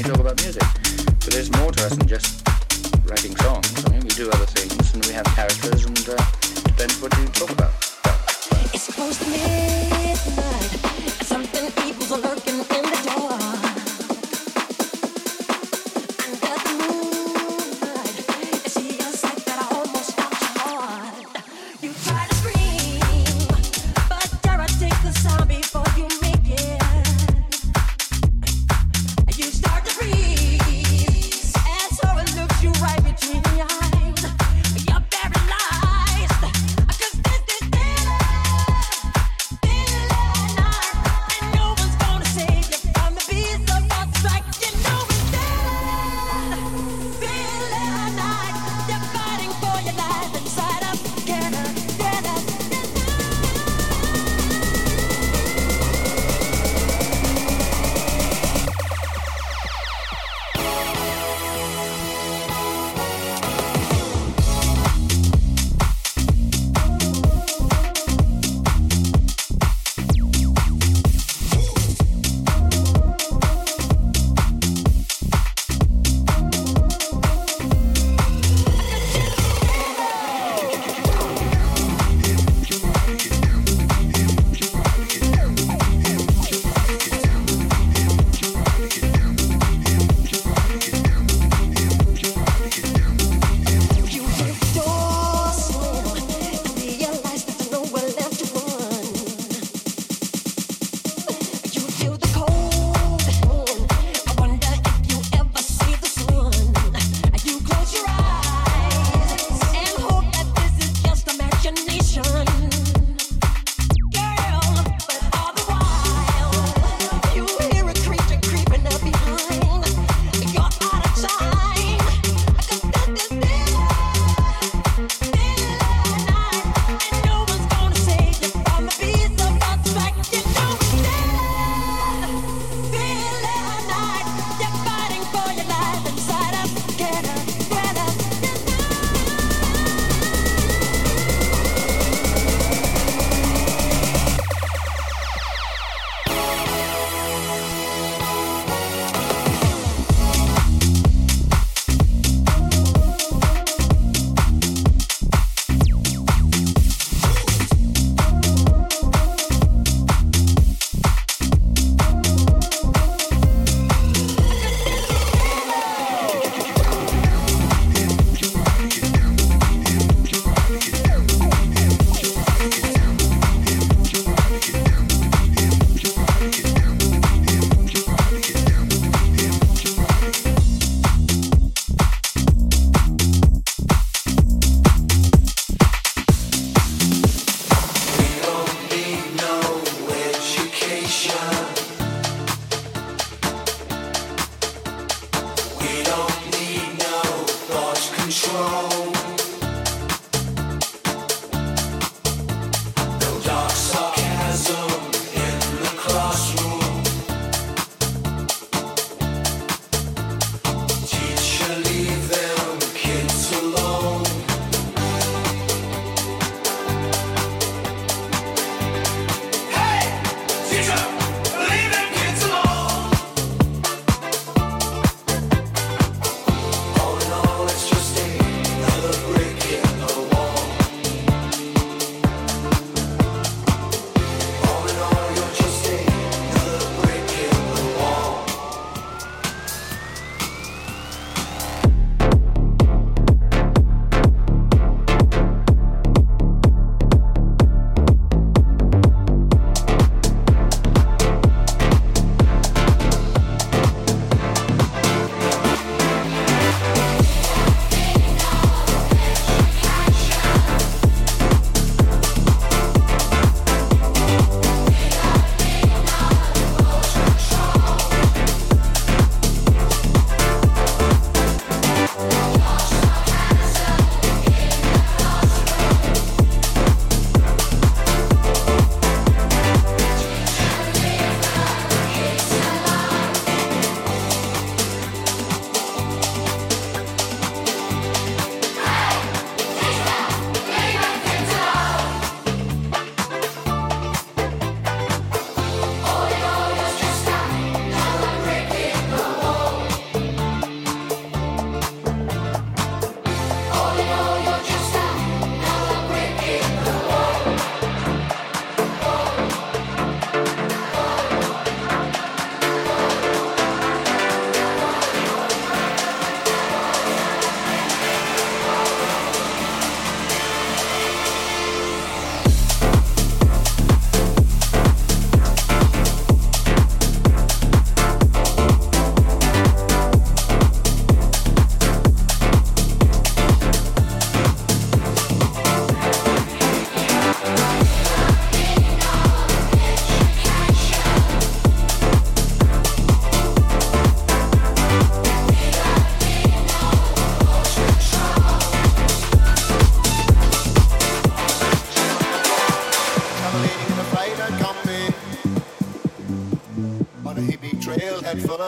you talk about music. But there's more to us than just writing songs. I mean, we do other things and we have characters and uh, depends what you talk about.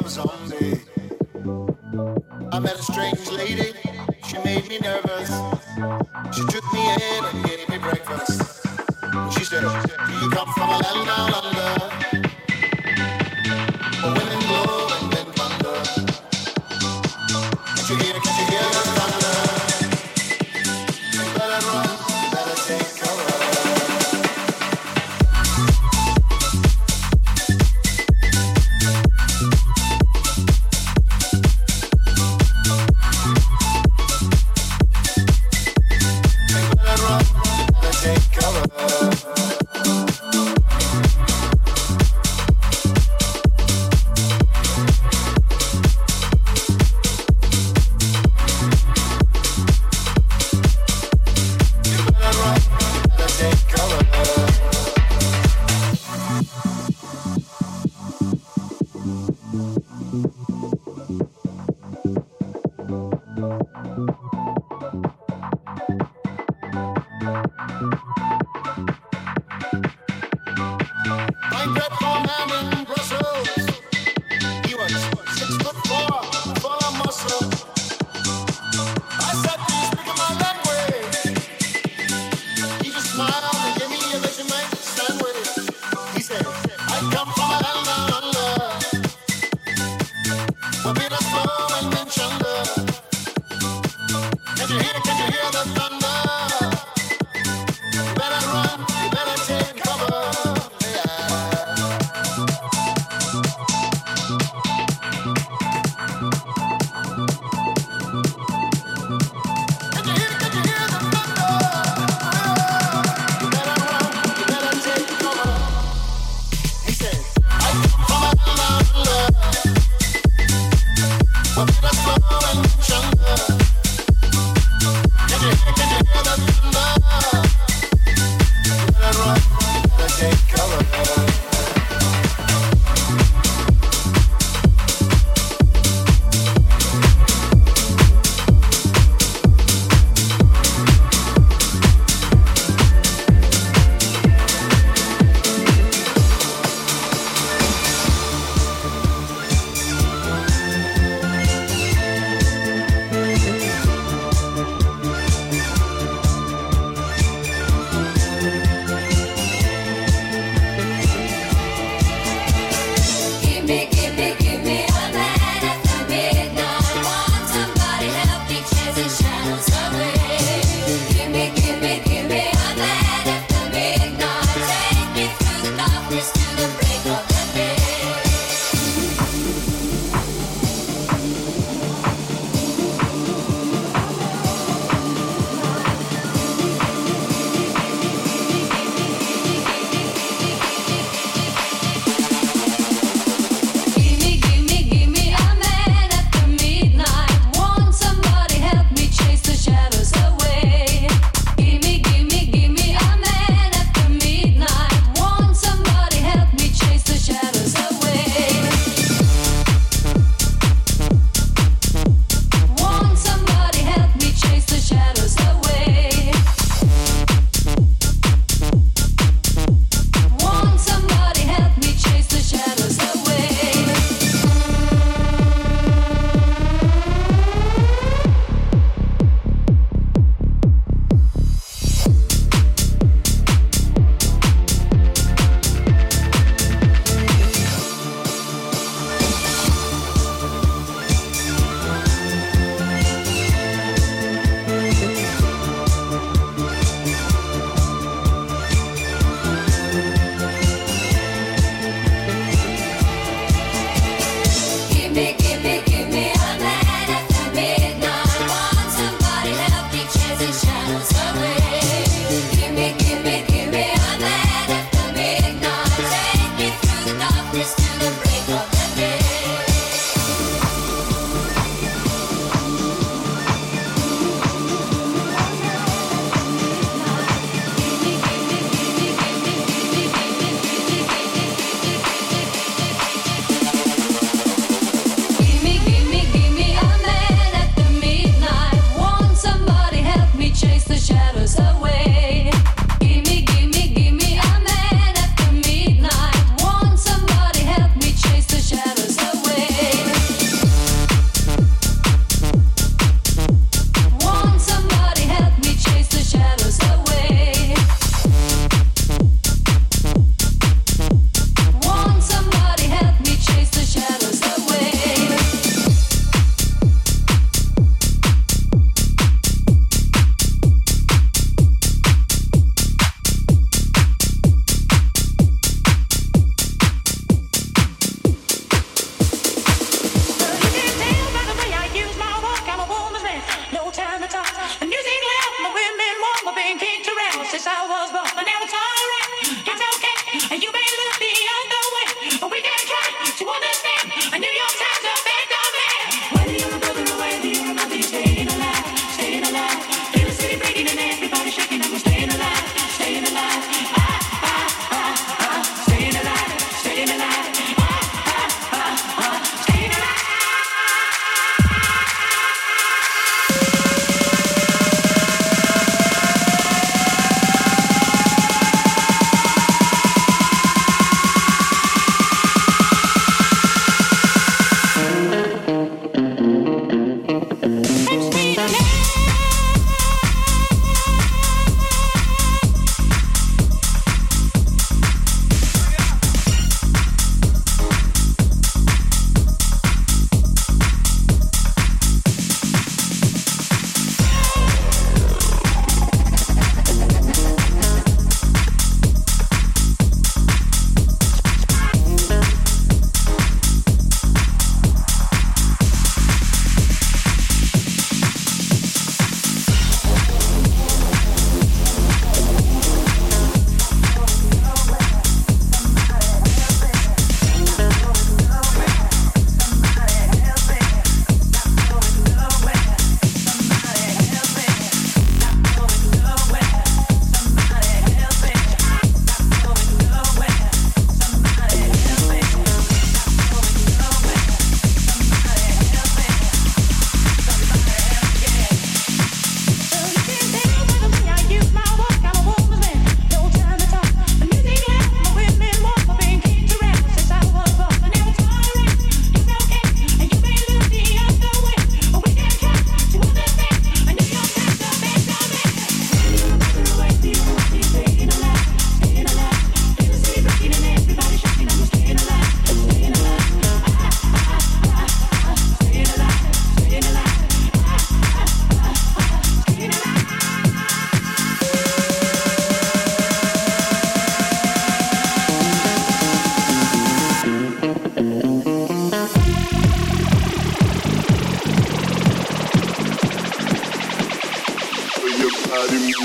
Full of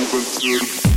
Zukunft führen.